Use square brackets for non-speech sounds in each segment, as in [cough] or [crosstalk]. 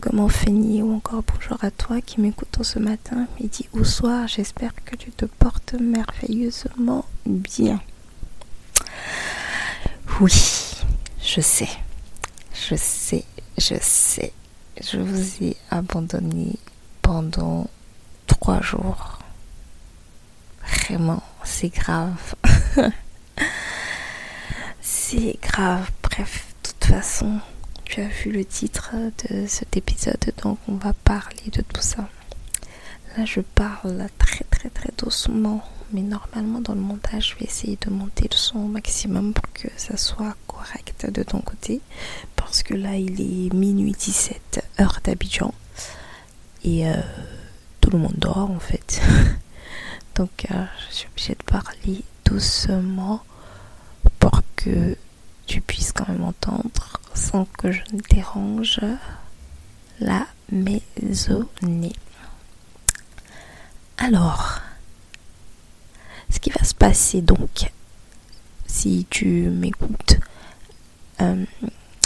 Comment Féni ou encore bonjour à toi qui m'écoute ce matin, midi ou soir. J'espère que tu te portes merveilleusement bien. Oui, je sais, je sais, je sais. Je vous ai abandonné pendant trois jours. Vraiment, c'est grave. [laughs] c'est grave. Bref, de toute façon tu as vu le titre de cet épisode, donc on va parler de tout ça. Là, je parle très très très doucement, mais normalement dans le montage, je vais essayer de monter le son au maximum pour que ça soit correct de ton côté. Parce que là, il est minuit 17 heure d'Abidjan et euh, tout le monde dort en fait. [laughs] donc, euh, je suis obligée de parler doucement pour que tu puisses quand même entendre sans que je ne dérange la maisonnée. Alors, ce qui va se passer donc, si tu m'écoutes euh,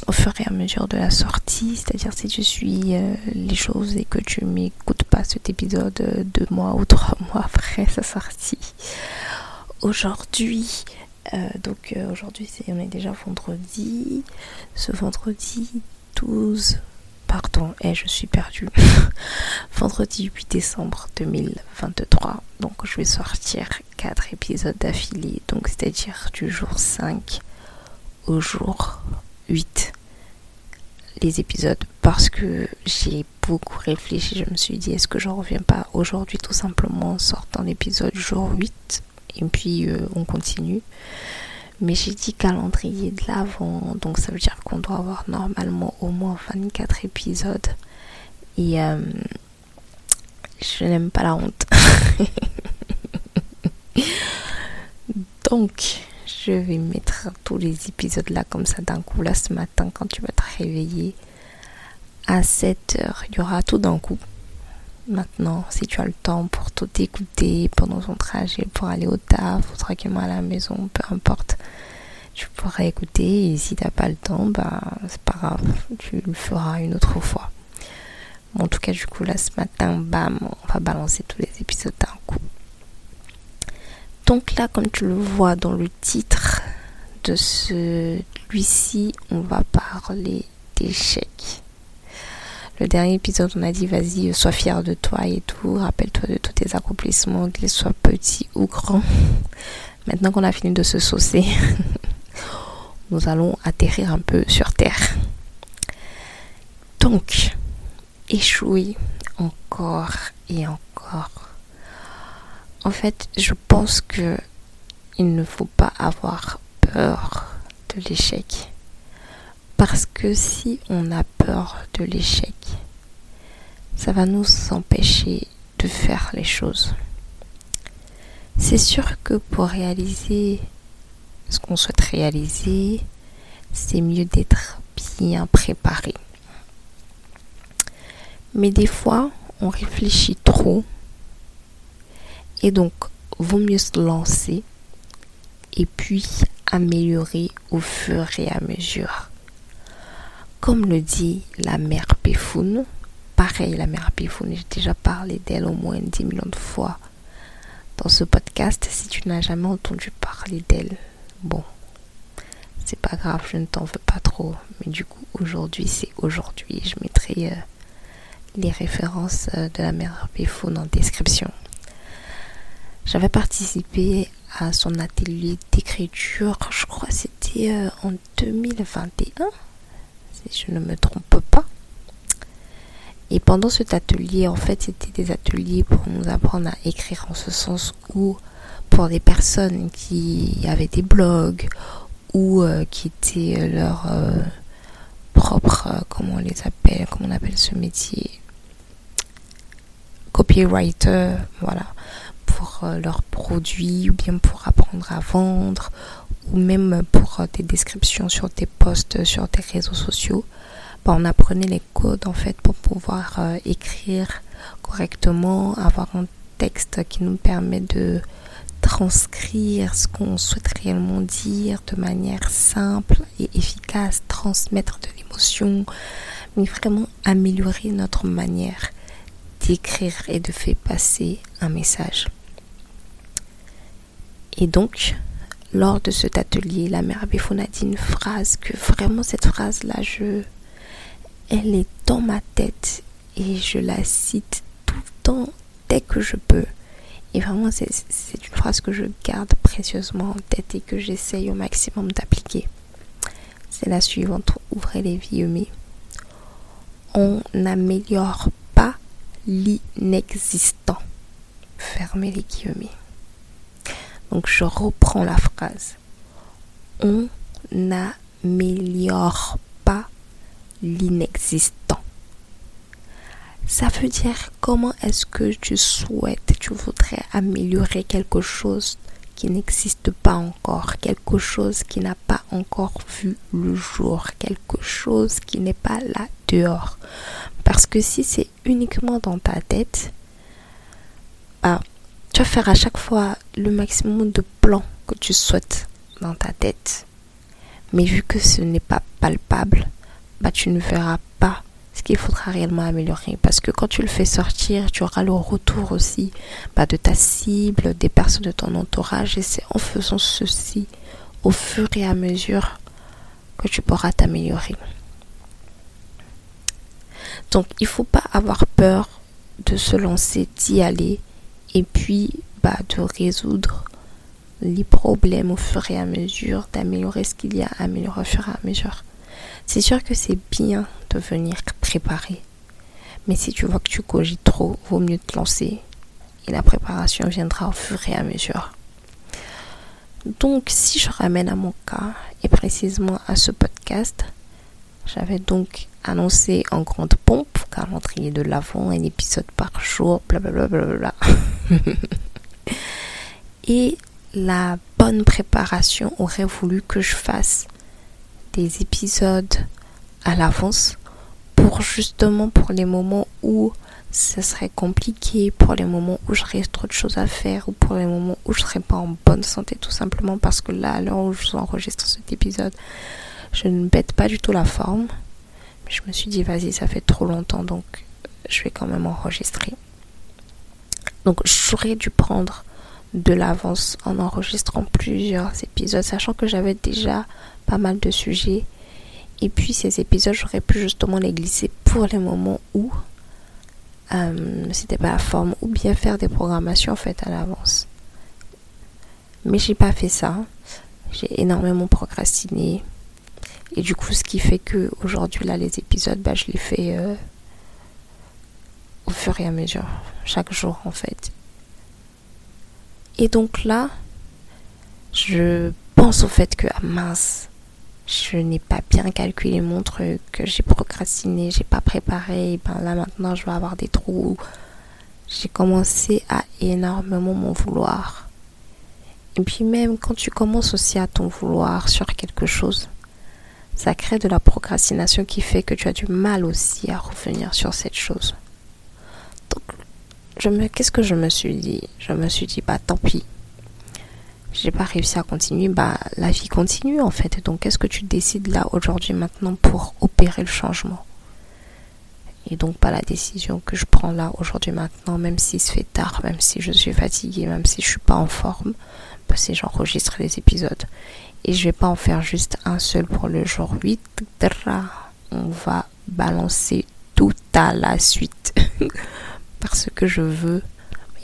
au fur et à mesure de la sortie, c'est-à-dire si tu suis euh, les choses et que tu m'écoutes pas cet épisode deux mois ou trois [laughs] mois après sa sortie, aujourd'hui, euh, donc euh, aujourd'hui, on est déjà vendredi. Ce vendredi 12, pardon, et eh, je suis perdue. [laughs] vendredi 8 décembre 2023. Donc je vais sortir 4 épisodes d'affilée. Donc c'est-à-dire du jour 5 au jour 8 les épisodes parce que j'ai beaucoup réfléchi. Je me suis dit, est-ce que j'en reviens pas aujourd'hui tout simplement en sortant l'épisode jour 8 et puis euh, on continue. Mais j'ai dit calendrier de l'avant, donc ça veut dire qu'on doit avoir normalement au moins 24 épisodes. Et euh, je n'aime pas la honte. [laughs] donc, je vais mettre tous les épisodes là comme ça d'un coup. Là, ce matin, quand tu vas te réveiller à 7 heures, il y aura tout d'un coup maintenant, si tu as le temps pour tout écouter pendant ton trajet, pour aller au taf ou tranquillement à la maison, peu importe, tu pourras écouter. Et si tu n'as pas le temps, bah, c'est pas grave, tu le feras une autre fois. en tout cas, du coup, là, ce matin, bam, on va balancer tous les épisodes d'un coup. Donc là, comme tu le vois dans le titre de celui-ci, on va parler d'échecs. Le dernier épisode, on a dit vas-y, sois fier de toi et tout. Rappelle-toi de tous tes accomplissements, qu'ils soient petits ou grands. [laughs] Maintenant qu'on a fini de se saucer, [laughs] nous allons atterrir un peu sur Terre. Donc, échouer encore et encore. En fait, je pense que il ne faut pas avoir peur de l'échec. Si on a peur de l'échec, ça va nous empêcher de faire les choses. C'est sûr que pour réaliser ce qu'on souhaite réaliser, c'est mieux d'être bien préparé. Mais des fois, on réfléchit trop Et donc, vaut mieux se lancer et puis améliorer au fur et à mesure. Comme le dit la mère Péfoun, pareil, la mère Péfoun, j'ai déjà parlé d'elle au moins 10 millions de fois dans ce podcast. Si tu n'as jamais entendu parler d'elle, bon, c'est pas grave, je ne t'en veux pas trop. Mais du coup, aujourd'hui, c'est aujourd'hui. Je mettrai euh, les références euh, de la mère Péfoun en description. J'avais participé à son atelier d'écriture, je crois c'était euh, en 2021, si je ne me trompe pas. Et pendant cet atelier, en fait, c'était des ateliers pour nous apprendre à écrire en ce sens où pour des personnes qui avaient des blogs ou euh, qui étaient leur euh, propre, comment on les appelle, comment on appelle ce métier, copywriter, voilà pour euh, leurs produits ou bien pour apprendre à vendre ou même pour tes euh, descriptions sur tes posts sur tes réseaux sociaux. Bah, on apprenait les codes en fait pour pouvoir euh, écrire correctement, avoir un texte qui nous permet de transcrire ce qu'on souhaite réellement dire de manière simple et efficace, transmettre de l'émotion, mais vraiment améliorer notre manière d'écrire et de faire passer un message. Et donc, lors de cet atelier, la mère Béfoun a dit une phrase que vraiment cette phrase-là, je, elle est dans ma tête et je la cite tout le temps dès que je peux. Et vraiment, c'est une phrase que je garde précieusement en tête et que j'essaye au maximum d'appliquer. C'est la suivante. Ouvrez les guillemets. On n'améliore pas l'inexistant. Fermez les guillemets. Donc je reprends la phrase. On n'améliore pas l'inexistant. Ça veut dire comment est-ce que tu souhaites, tu voudrais améliorer quelque chose qui n'existe pas encore, quelque chose qui n'a pas encore vu le jour, quelque chose qui n'est pas là dehors. Parce que si c'est uniquement dans ta tête, bah, tu vas faire à chaque fois le maximum de plans que tu souhaites dans ta tête. Mais vu que ce n'est pas palpable, bah, tu ne verras pas ce qu'il faudra réellement améliorer. Parce que quand tu le fais sortir, tu auras le retour aussi bah, de ta cible, des personnes de ton entourage. Et c'est en faisant ceci au fur et à mesure que tu pourras t'améliorer. Donc il ne faut pas avoir peur de se lancer, d'y aller et puis bah, de résoudre les problèmes au fur et à mesure, d'améliorer ce qu'il y a améliorer au fur et à mesure. C'est sûr que c'est bien de venir préparer, mais si tu vois que tu cogites trop, vaut mieux te lancer et la préparation viendra au fur et à mesure. Donc, si je ramène à mon cas et précisément à ce podcast, j'avais donc annoncé en grande pompe, calendrier de l'avant, un épisode par jour, blablabla. Bla bla bla [laughs] Et la bonne préparation aurait voulu que je fasse des épisodes à l'avance pour justement pour les moments où ça serait compliqué, pour les moments où j'aurais trop de choses à faire ou pour les moments où je serais pas en bonne santé tout simplement parce que là à l'heure où je enregistre cet épisode je ne bête pas du tout la forme. Je me suis dit vas-y ça fait trop longtemps donc je vais quand même enregistrer donc j'aurais dû prendre de l'avance en enregistrant plusieurs épisodes, sachant que j'avais déjà pas mal de sujets. Et puis ces épisodes, j'aurais pu justement les glisser pour les moments où euh, c'était pas la forme, ou bien faire des programmations faites à l'avance. Mais j'ai pas fait ça. J'ai énormément procrastiné. Et du coup, ce qui fait que aujourd'hui, là, les épisodes, bah, je les fais euh, au fur et à mesure, chaque jour en fait. Et donc là, je pense au fait que, ah mince, je n'ai pas bien calculé mon truc, que j'ai procrastiné, j'ai pas préparé, et ben là maintenant je vais avoir des trous. J'ai commencé à énormément m'en vouloir. Et puis même quand tu commences aussi à t'en vouloir sur quelque chose, ça crée de la procrastination qui fait que tu as du mal aussi à revenir sur cette chose qu'est-ce que je me suis dit? Je me suis dit, bah tant pis. J'ai pas réussi à continuer, bah la vie continue en fait. Donc qu'est-ce que tu décides là aujourd'hui maintenant pour opérer le changement? Et donc pas la décision que je prends là aujourd'hui maintenant, même s'il se fait tard, même si je suis fatiguée, même si je suis pas en forme, parce que j'enregistre les épisodes. Et je vais pas en faire juste un seul pour le jour 8. On va balancer tout à la suite. [laughs] parce que je veux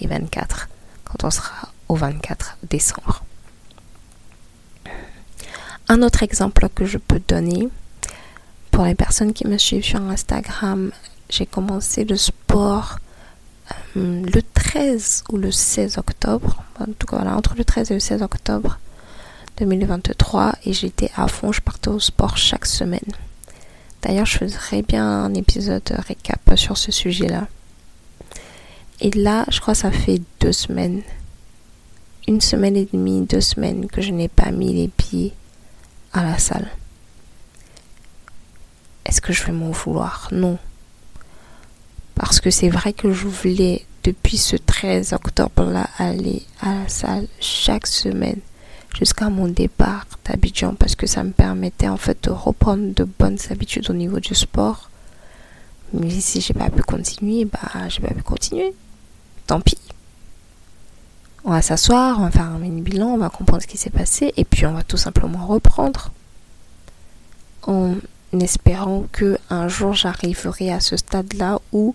les 24 quand on sera au 24 décembre. Un autre exemple que je peux donner pour les personnes qui me suivent sur Instagram, j'ai commencé le sport euh, le 13 ou le 16 octobre, en tout cas entre le 13 et le 16 octobre 2023 et j'étais à fond, je partais au sport chaque semaine. D'ailleurs, je ferai bien un épisode récap sur ce sujet-là. Et là, je crois que ça fait deux semaines, une semaine et demie, deux semaines que je n'ai pas mis les pieds à la salle. Est-ce que je vais m'en vouloir? Non. Parce que c'est vrai que je voulais, depuis ce 13 octobre-là, aller à la salle chaque semaine jusqu'à mon départ d'Abidjan parce que ça me permettait en fait de reprendre de bonnes habitudes au niveau du sport. Mais si j'ai pas pu continuer, bah j'ai pas pu continuer tant pis. On va s'asseoir, on va faire un mini bilan, on va comprendre ce qui s'est passé et puis on va tout simplement reprendre en espérant que un jour j'arriverai à ce stade-là où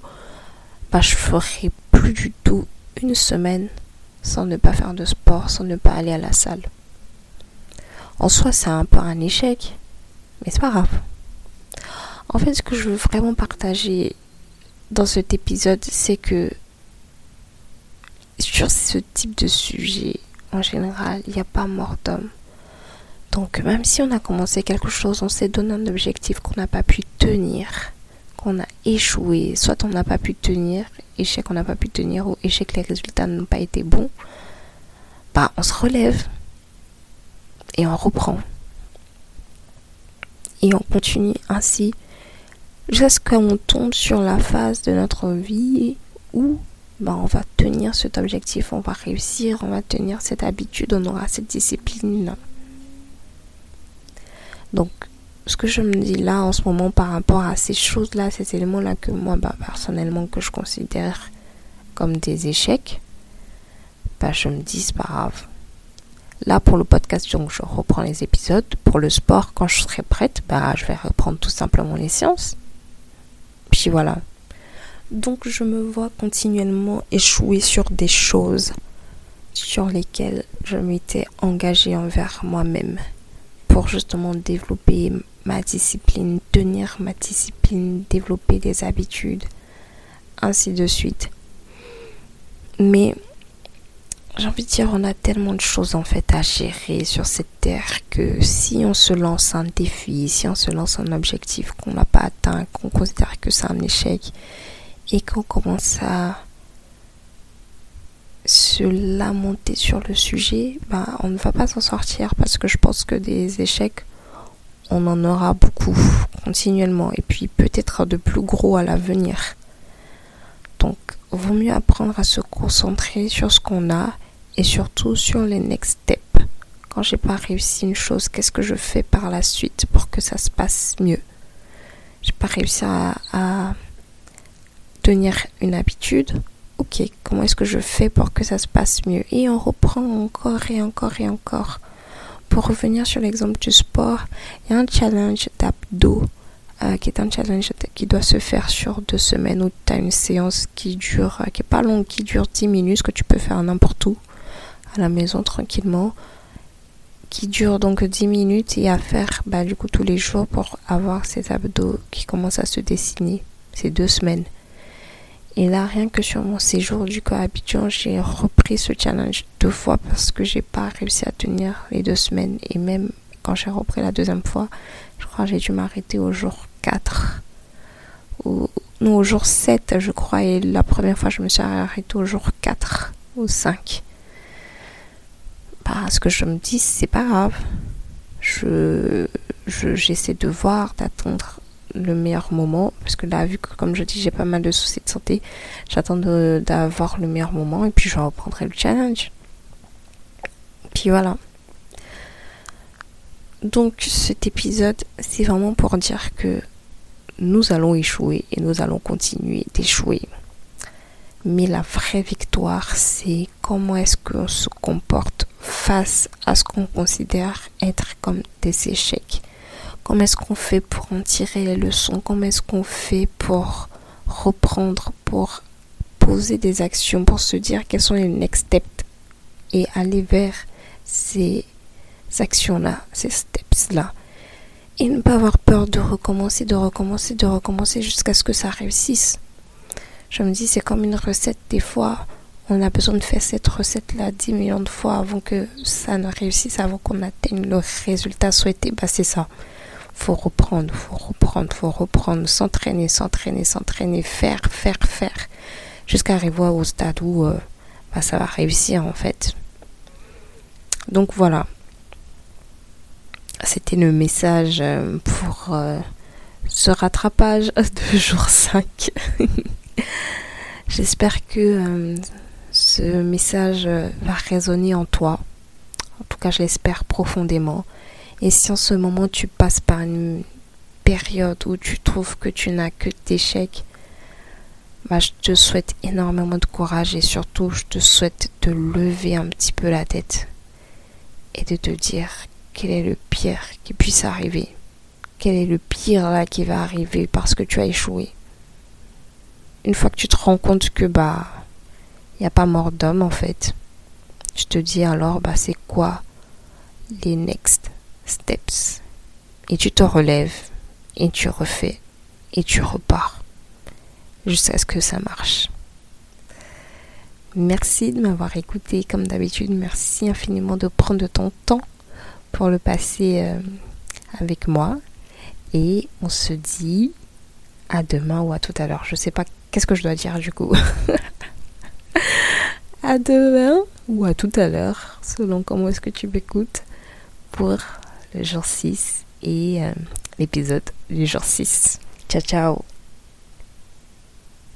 bah, je ferai plus du tout une semaine sans ne pas faire de sport, sans ne pas aller à la salle. En soi, c'est un peu un échec, mais c'est pas grave. En fait, ce que je veux vraiment partager dans cet épisode, c'est que sur ce type de sujet, en général, il n'y a pas mort d'homme. Donc, même si on a commencé quelque chose, on s'est donné un objectif qu'on n'a pas pu tenir, qu'on a échoué, soit on n'a pas pu tenir, échec on n'a pas pu tenir, ou échec les résultats n'ont pas été bons, bah on se relève et on reprend. Et on continue ainsi jusqu'à ce qu'on tombe sur la phase de notre vie où bah, on va tenir cet objectif, on va réussir, on va tenir cette habitude, on aura cette discipline. Donc, ce que je me dis là en ce moment par rapport à ces choses-là, ces éléments-là que moi, bah, personnellement, que je considère comme des échecs, bah, je me dis, c'est pas grave. Là, pour le podcast, donc, je reprends les épisodes. Pour le sport, quand je serai prête, bah, je vais reprendre tout simplement les séances. Voilà. Donc je me vois continuellement échouer sur des choses sur lesquelles je m'étais engagée envers moi-même pour justement développer ma discipline, tenir ma discipline, développer des habitudes, ainsi de suite. Mais j'ai envie de dire, on a tellement de choses en fait à gérer sur cette terre que si on se lance un défi, si on se lance un objectif qu'on n'a pas atteint, qu'on considère que c'est un échec, et qu'on commence à se lamenter sur le sujet, ben, on ne va pas s'en sortir parce que je pense que des échecs, on en aura beaucoup continuellement et puis peut-être de plus gros à l'avenir. Donc, vaut mieux apprendre à se concentrer sur ce qu'on a et surtout sur les next steps. Quand j'ai pas réussi une chose, qu'est-ce que je fais par la suite pour que ça se passe mieux? J'ai pas réussi à tenir une habitude, ok, comment est-ce que je fais pour que ça se passe mieux? Et on reprend encore et encore et encore. Pour revenir sur l'exemple du sport, il y a un challenge d'abdos euh, qui est un challenge qui doit se faire sur deux semaines où tu as une séance qui dure, euh, qui est pas longue, qui dure 10 minutes, que tu peux faire n'importe où, à la maison tranquillement, qui dure donc 10 minutes et à faire bah, du coup tous les jours pour avoir ces abdos qui commencent à se dessiner. C'est deux semaines. Et là, rien que sur mon séjour du cohabitant, j'ai repris ce challenge deux fois parce que j'ai pas réussi à tenir les deux semaines. Et même quand j'ai repris la deuxième fois, je crois que j'ai dû m'arrêter au jour 4. Ou, non, au jour 7, je crois. Et la première fois, je me suis arrêtée au jour 4 ou 5. Parce que je me dis, c'est pas grave. Je, j'essaie de voir, d'attendre le meilleur moment. Parce que là, vu que, comme je dis, j'ai pas mal de soucis de santé, j'attends d'avoir le meilleur moment et puis je reprendrai le challenge. Puis voilà. Donc cet épisode, c'est vraiment pour dire que nous allons échouer et nous allons continuer d'échouer. Mais la vraie victoire, c'est comment est-ce qu'on se comporte face à ce qu'on considère être comme des échecs. Comment est-ce qu'on fait pour en tirer les leçons? Comment est-ce qu'on fait pour reprendre, pour poser des actions, pour se dire quels sont les next steps et aller vers ces actions-là, ces steps-là? Et ne pas avoir peur de recommencer, de recommencer, de recommencer jusqu'à ce que ça réussisse. Je me dis, c'est comme une recette. Des fois, on a besoin de faire cette recette-là 10 millions de fois avant que ça ne réussisse, avant qu'on atteigne le résultat souhaité. Bah, c'est ça. Faut reprendre, faut reprendre, faut reprendre, s'entraîner, s'entraîner, s'entraîner, faire, faire, faire, jusqu'à arriver au stade où euh, bah, ça va réussir en fait. Donc voilà, c'était le message euh, pour euh, ce rattrapage [laughs] de jour 5. [laughs] J'espère que ce message va résonner en toi. En tout cas, je l'espère profondément. Et si en ce moment tu passes par une période où tu trouves que tu n'as que d'échecs, bah, je te souhaite énormément de courage et surtout je te souhaite de lever un petit peu la tête et de te dire quel est le pire qui puisse arriver Quel est le pire là qui va arriver parce que tu as échoué Une fois que tu te rends compte que bah n'y a pas mort d'homme en fait, je te dis alors bah c'est quoi les next steps? Et tu te relèves et tu refais et tu repars jusqu'à ce que ça marche. Merci de m'avoir écouté comme d'habitude. Merci infiniment de prendre ton temps pour le passer euh, avec moi. Et on se dit à demain ou à tout à l'heure. Je sais pas qu'est-ce que je dois dire du coup. [laughs] [laughs] à demain ou à tout à l'heure, selon comment est-ce que tu m'écoutes pour le jour 6 et euh, l'épisode du jour 6. Ciao ciao